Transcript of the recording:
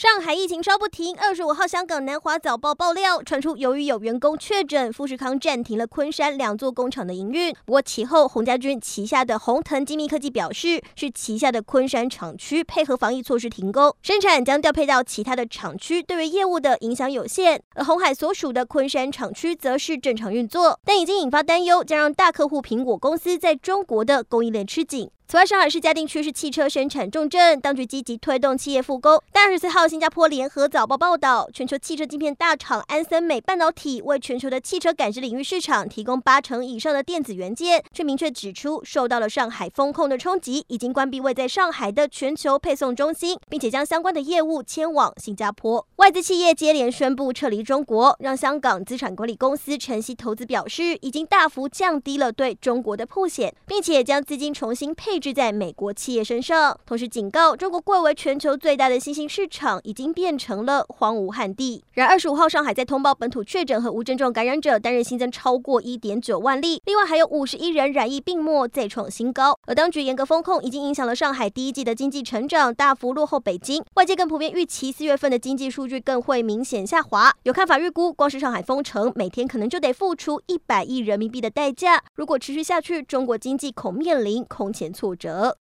上海疫情烧不停，二十五号香港南华早报爆料，传出由于有员工确诊，富士康暂停了昆山两座工厂的营运。不过其后，洪家军旗下的鸿腾精密科技表示，是旗下的昆山厂区配合防疫措施停工，生产将调配到其他的厂区，对于业务的影响有限。而鸿海所属的昆山厂区则是正常运作，但已经引发担忧，将让大客户苹果公司在中国的供应链吃紧。此外，上海市嘉定区是汽车生产重镇，当局积极推动企业复工。但二十四号，新加坡联合早报报道，全球汽车晶片大厂安森美半导体为全球的汽车感知领域市场提供八成以上的电子元件，却明确指出，受到了上海风控的冲击，已经关闭位在上海的全球配送中心，并且将相关的业务迁往新加坡。外资企业接连宣布撤离中国，让香港资产管理公司晨曦投资表示，已经大幅降低了对中国的曝险，并且将资金重新配。置在美国企业身上，同时警告中国贵为全球最大的新兴市场，已经变成了荒芜旱地。然，二十五号上海在通报本土确诊和无症状感染者，单日新增超过一点九万例，另外还有五十一人染疫病末，再创新高。而当局严格封控，已经影响了上海第一季的经济成长，大幅落后北京。外界更普遍预期四月份的经济数据更会明显下滑。有看法预估，光是上海封城，每天可能就得付出一百亿人民币的代价。如果持续下去，中国经济恐面临空前挫挫折。